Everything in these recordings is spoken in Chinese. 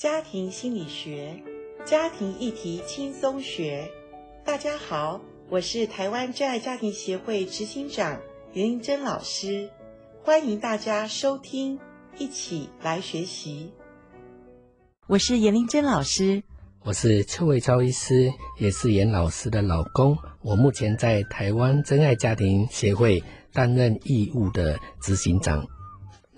家庭心理学，家庭议题轻松学。大家好，我是台湾真爱家庭协会执行长严玲珍老师，欢迎大家收听，一起来学习。我是严玲珍老师，我是邱伟超医师，也是严老师的老公。我目前在台湾真爱家庭协会担任义务的执行长。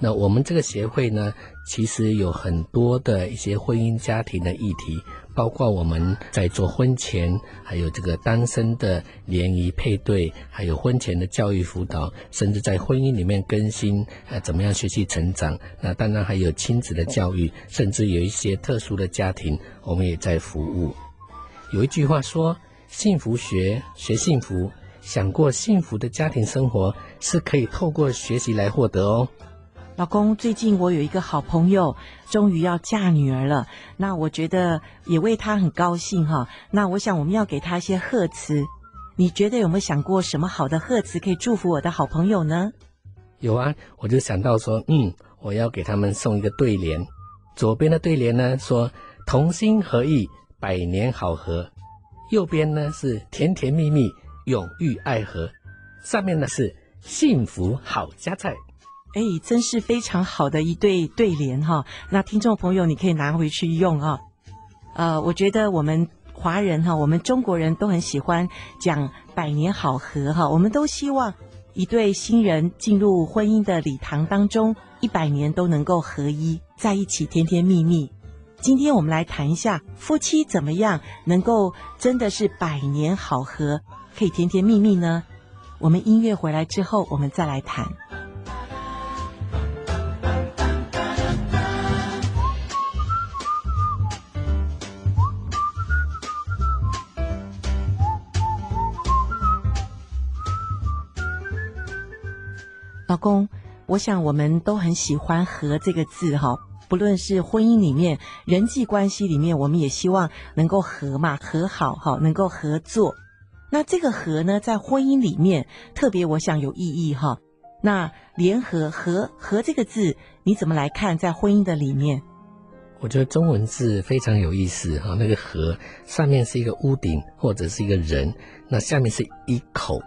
那我们这个协会呢，其实有很多的一些婚姻家庭的议题，包括我们在做婚前，还有这个单身的联谊配对，还有婚前的教育辅导，甚至在婚姻里面更新，呃，怎么样学习成长。那当然还有亲子的教育，甚至有一些特殊的家庭，我们也在服务。有一句话说：“幸福学，学幸福，想过幸福的家庭生活，是可以透过学习来获得哦。”老公，最近我有一个好朋友，终于要嫁女儿了。那我觉得也为她很高兴哈。那我想我们要给她一些贺词，你觉得有没有想过什么好的贺词可以祝福我的好朋友呢？有啊，我就想到说，嗯，我要给他们送一个对联。左边的对联呢说“同心合意，百年好合”，右边呢是“甜甜蜜蜜，永浴爱河”，上面呢是“幸福好家菜”。哎，真是非常好的一对对联哈！那听众朋友，你可以拿回去用啊。呃，我觉得我们华人哈，我们中国人都很喜欢讲百年好合哈。我们都希望一对新人进入婚姻的礼堂当中，一百年都能够合一在一起，甜甜蜜蜜。今天我们来谈一下夫妻怎么样能够真的是百年好合，可以甜甜蜜蜜呢？我们音乐回来之后，我们再来谈。老公，我想我们都很喜欢“和”这个字哈，不论是婚姻里面、人际关系里面，我们也希望能够和嘛，和好哈，能够合作。那这个“和”呢，在婚姻里面特别，我想有意义哈。那联合“和”“和”这个字，你怎么来看在婚姻的里面？我觉得中文字非常有意思哈，那个“和”上面是一个屋顶或者是一个人，那下面是一口，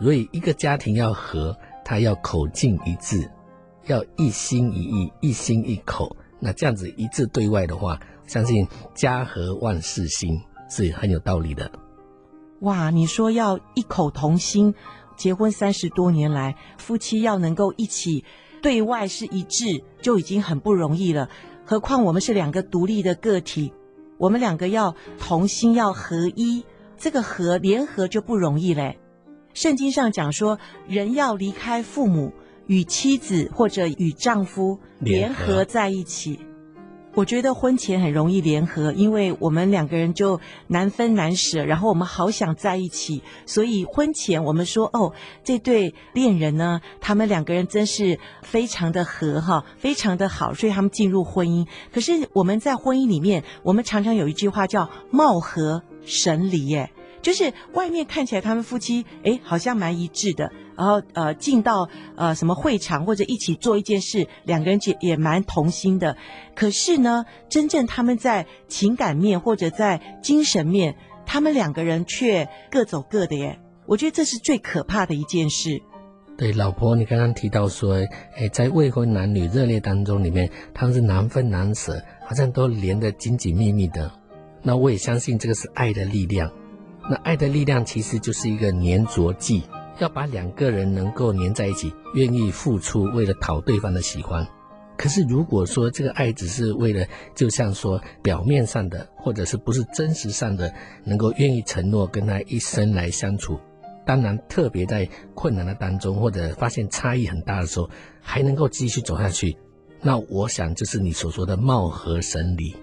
所以一个家庭要和。他要口径一致，要一心一意、一心一口。那这样子一致对外的话，相信家和万事兴是很有道理的。哇，你说要异口同心，结婚三十多年来，夫妻要能够一起对外是一致，就已经很不容易了。何况我们是两个独立的个体，我们两个要同心，要合一，这个合联合就不容易嘞。圣经上讲说，人要离开父母，与妻子或者与丈夫联合在一起。我觉得婚前很容易联合，因为我们两个人就难分难舍，然后我们好想在一起，所以婚前我们说，哦，这对恋人呢，他们两个人真是非常的合哈，非常的好，所以他们进入婚姻。可是我们在婚姻里面，我们常常有一句话叫貌合神离，耶。就是外面看起来他们夫妻诶好像蛮一致的，然后呃进到呃什么会场或者一起做一件事，两个人也也蛮同心的。可是呢，真正他们在情感面或者在精神面，他们两个人却各走各的耶。我觉得这是最可怕的一件事。对，老婆，你刚刚提到说，诶在未婚男女热恋当中里面，他们是难分难舍，好像都连得紧紧密密的。那我也相信这个是爱的力量。那爱的力量其实就是一个粘着剂，要把两个人能够粘在一起，愿意付出，为了讨对方的喜欢。可是如果说这个爱只是为了，就像说表面上的，或者是不是真实上的，能够愿意承诺跟他一生来相处，当然特别在困难的当中，或者发现差异很大的时候，还能够继续走下去，那我想就是你所说的貌合神离。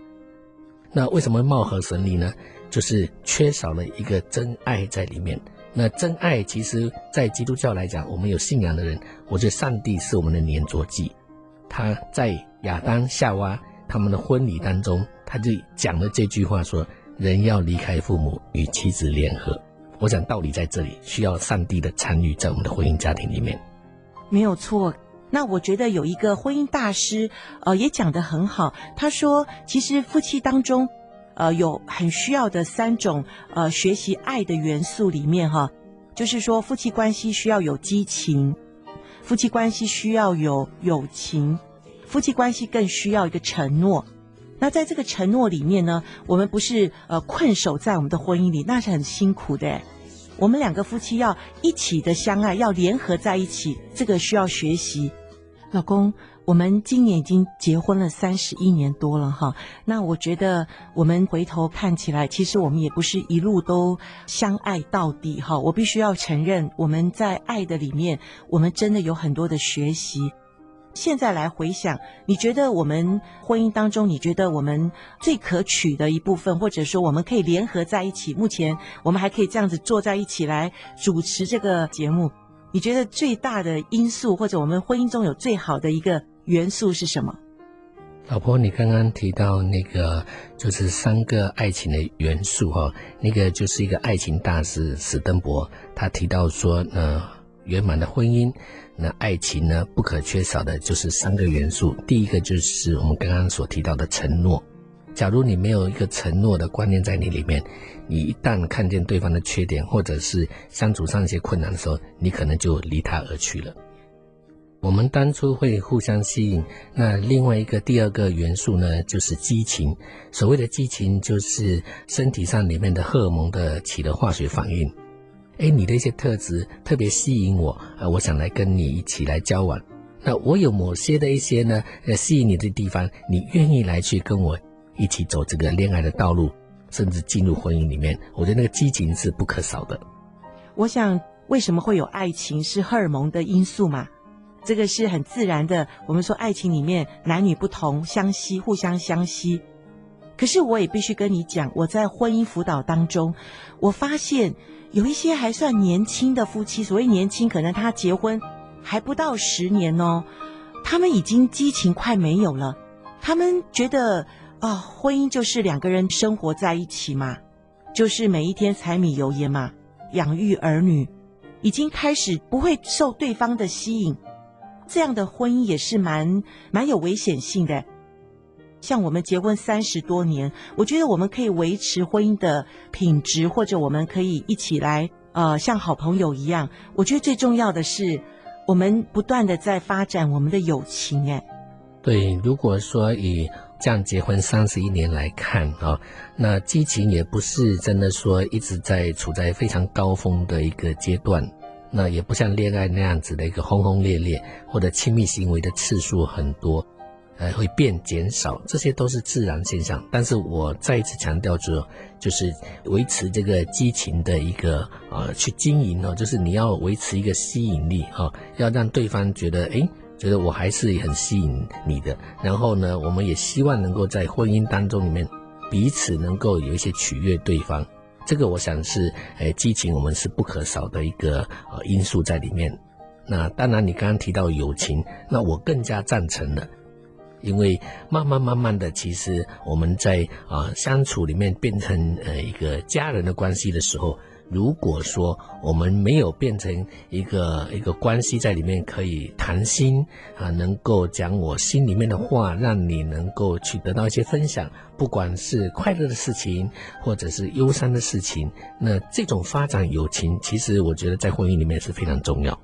那为什么貌合神离呢？就是缺少了一个真爱在里面。那真爱其实，在基督教来讲，我们有信仰的人，我觉得上帝是我们的粘着剂。他在亚当夏娃他们的婚礼当中，他就讲了这句话说：“人要离开父母，与妻子联合。”我想道理在这里，需要上帝的参与在我们的婚姻家庭里面。没有错，那我觉得有一个婚姻大师，呃，也讲得很好。他说，其实夫妻当中，呃，有很需要的三种，呃，学习爱的元素里面，哈，就是说夫妻关系需要有激情，夫妻关系需要有友情，夫妻关系更需要一个承诺。那在这个承诺里面呢，我们不是呃困守在我们的婚姻里，那是很辛苦的。我们两个夫妻要一起的相爱，要联合在一起，这个需要学习。老公，我们今年已经结婚了三十一年多了哈。那我觉得我们回头看起来，其实我们也不是一路都相爱到底哈。我必须要承认，我们在爱的里面，我们真的有很多的学习。现在来回想，你觉得我们婚姻当中，你觉得我们最可取的一部分，或者说我们可以联合在一起，目前我们还可以这样子坐在一起来主持这个节目，你觉得最大的因素，或者我们婚姻中有最好的一个元素是什么？老婆，你刚刚提到那个就是三个爱情的元素哈，那个就是一个爱情大师史登伯，他提到说，呃，圆满的婚姻。那爱情呢，不可缺少的就是三个元素。第一个就是我们刚刚所提到的承诺。假如你没有一个承诺的观念在你里面，你一旦看见对方的缺点，或者是相处上一些困难的时候，你可能就离他而去了。我们当初会互相吸引。那另外一个第二个元素呢，就是激情。所谓的激情，就是身体上里面的荷尔蒙的起的化学反应。哎，你的一些特质特别吸引我，呃，我想来跟你一起来交往。那我有某些的一些呢，呃，吸引你的地方，你愿意来去跟我一起走这个恋爱的道路，甚至进入婚姻里面，我觉得那个激情是不可少的。我想，为什么会有爱情，是荷尔蒙的因素嘛？这个是很自然的。我们说爱情里面男女不同，相吸，互相相吸。可是我也必须跟你讲，我在婚姻辅导当中，我发现。有一些还算年轻的夫妻，所谓年轻，可能他结婚还不到十年哦，他们已经激情快没有了。他们觉得啊、婚姻就是两个人生活在一起嘛，就是每一天柴米油盐嘛，养育儿女，已经开始不会受对方的吸引。这样的婚姻也是蛮蛮有危险性的。像我们结婚三十多年，我觉得我们可以维持婚姻的品质，或者我们可以一起来，呃，像好朋友一样。我觉得最重要的是，我们不断的在发展我们的友情。哎，对，如果说以这样结婚三十一年来看啊、那激情也不是真的说一直在处在非常高峰的一个阶段，那也不像恋爱那样子的一个轰轰烈烈，或者亲密行为的次数很多。呃，会变减少，这些都是自然现象。但是我再一次强调说，就是维持这个激情的一个呃，去经营哦，就是你要维持一个吸引力哈、哦，要让对方觉得诶，觉得我还是很吸引你的。然后呢，我们也希望能够在婚姻当中里面彼此能够有一些取悦对方。这个我想是诶，激情我们是不可少的一个呃因素在里面。那当然，你刚刚提到友情，那我更加赞成了。因为慢慢慢慢的，其实我们在啊、相处里面变成呃一个家人的关系的时候，如果说我们没有变成一个一个关系在里面可以谈心啊，能够讲我心里面的话，让你能够去得到一些分享，不管是快乐的事情或者是忧伤的事情，那这种发展友情，其实我觉得在婚姻里面是非常重要。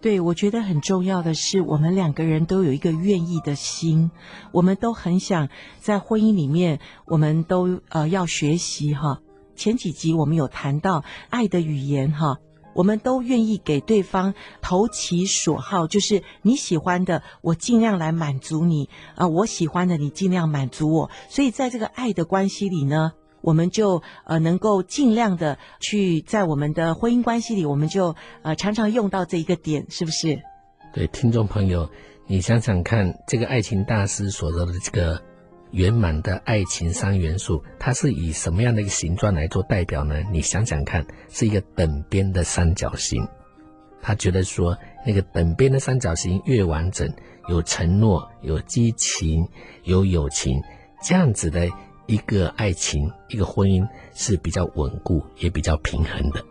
对，我觉得很重要的是，我们两个人都有一个愿意的心，我们都很想在婚姻里面，我们都呃要学习哈。前几集我们有谈到爱的语言哈，我们都愿意给对方投其所好，就是你喜欢的，我尽量来满足你啊；我喜欢的，你尽量满足我。所以在这个爱的关系里呢。我们就呃能够尽量的去在我们的婚姻关系里，我们就呃常常用到这一个点，是不是？对，听众朋友，你想想看，这个爱情大师所说的这个圆满的爱情三元素，它是以什么样的一个形状来做代表呢？你想想看，是一个等边的三角形。他觉得说，那个等边的三角形越完整，有承诺、有激情、有友情，这样子的。一个爱情，一个婚姻是比较稳固，也比较平衡的。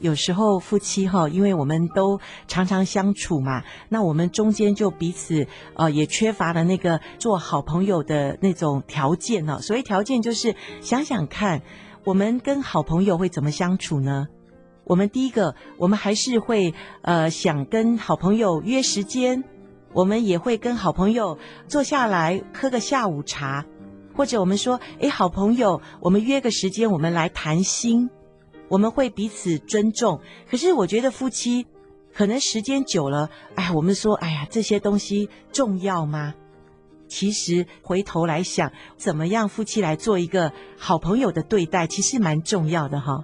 有时候夫妻哈，因为我们都常常相处嘛，那我们中间就彼此呃也缺乏了那个做好朋友的那种条件呢。所谓条件就是想想看，我们跟好朋友会怎么相处呢？我们第一个，我们还是会呃想跟好朋友约时间，我们也会跟好朋友坐下来喝个下午茶，或者我们说，诶，好朋友，我们约个时间，我们来谈心。我们会彼此尊重，可是我觉得夫妻可能时间久了，哎，我们说，哎呀，这些东西重要吗？其实回头来想，怎么样夫妻来做一个好朋友的对待，其实蛮重要的哈。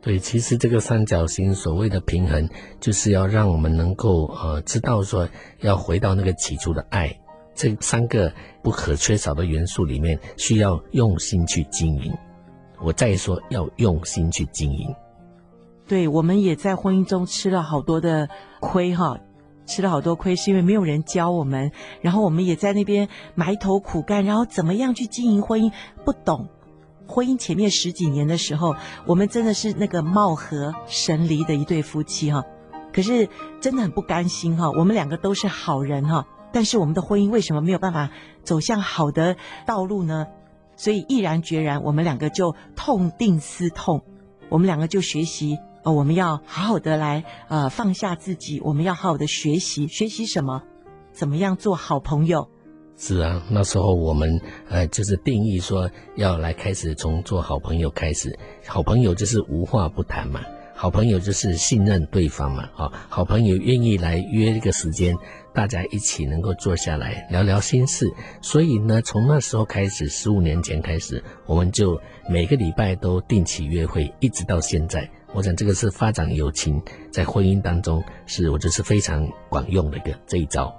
对，其实这个三角形所谓的平衡，就是要让我们能够呃知道说，要回到那个起初的爱，这三个不可缺少的元素里面，需要用心去经营。我再说，要用心去经营。对，我们也在婚姻中吃了好多的亏哈，吃了好多亏，是因为没有人教我们，然后我们也在那边埋头苦干，然后怎么样去经营婚姻，不懂。婚姻前面十几年的时候，我们真的是那个貌合神离的一对夫妻哈，可是真的很不甘心哈。我们两个都是好人哈，但是我们的婚姻为什么没有办法走向好的道路呢？所以毅然决然，我们两个就痛定思痛，我们两个就学习呃，我们要好好的来呃放下自己，我们要好好的学习，学习什么？怎么样做好朋友？是啊，那时候我们呃就是定义说要来开始从做好朋友开始，好朋友就是无话不谈嘛。好朋友就是信任对方嘛，啊，好朋友愿意来约一个时间，大家一起能够坐下来聊聊心事。所以呢，从那时候开始，十五年前开始，我们就每个礼拜都定期约会，一直到现在。我想这个是发展友情在婚姻当中是我觉得是非常管用的一个这一招。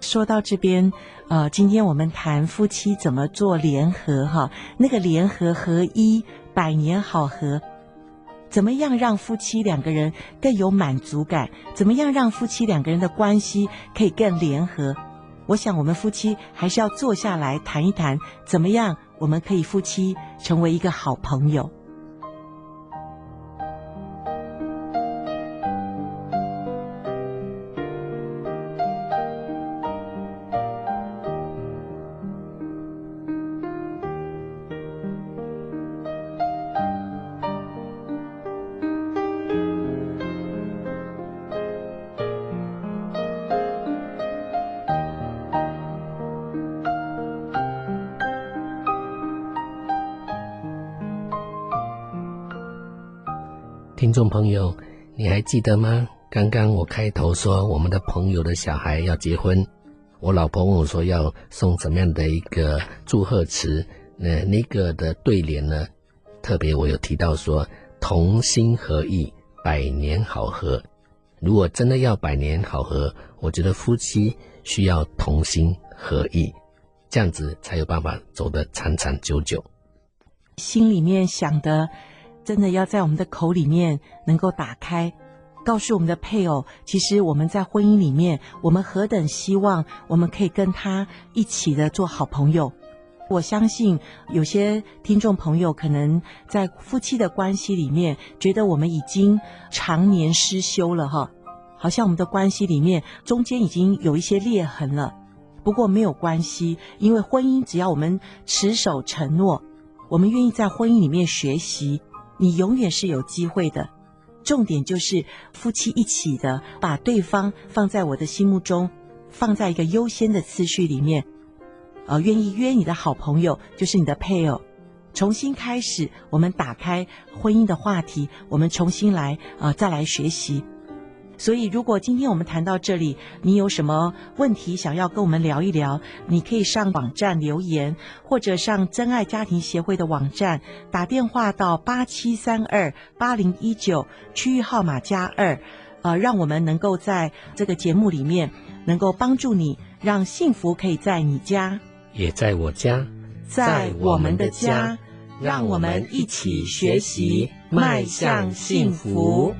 说到这边，呃，今天我们谈夫妻怎么做联合哈，那个联合合一，百年好合。怎么样让夫妻两个人更有满足感？怎么样让夫妻两个人的关系可以更联合？我想我们夫妻还是要坐下来谈一谈，怎么样我们可以夫妻成为一个好朋友。听众朋友，你还记得吗？刚刚我开头说我们的朋友的小孩要结婚，我老婆问我说要送什么样的一个祝贺词？那那个的对联呢？特别我有提到说同心合意，百年好合。如果真的要百年好合，我觉得夫妻需要同心合意，这样子才有办法走得长长久久。心里面想的。真的要在我们的口里面能够打开，告诉我们的配偶，其实我们在婚姻里面，我们何等希望我们可以跟他一起的做好朋友。我相信有些听众朋友可能在夫妻的关系里面，觉得我们已经常年失修了哈，好像我们的关系里面中间已经有一些裂痕了。不过没有关系，因为婚姻只要我们持守承诺，我们愿意在婚姻里面学习。你永远是有机会的，重点就是夫妻一起的，把对方放在我的心目中，放在一个优先的次序里面，呃，愿意约你的好朋友就是你的配偶，重新开始，我们打开婚姻的话题，我们重新来，呃，再来学习。所以，如果今天我们谈到这里，你有什么问题想要跟我们聊一聊，你可以上网站留言，或者上真爱家庭协会的网站打电话到八七三二八零一九区域号码加二，呃，让我们能够在这个节目里面能够帮助你，让幸福可以在你家，也在我家，在我们的家，让我们一起学习，迈向幸福。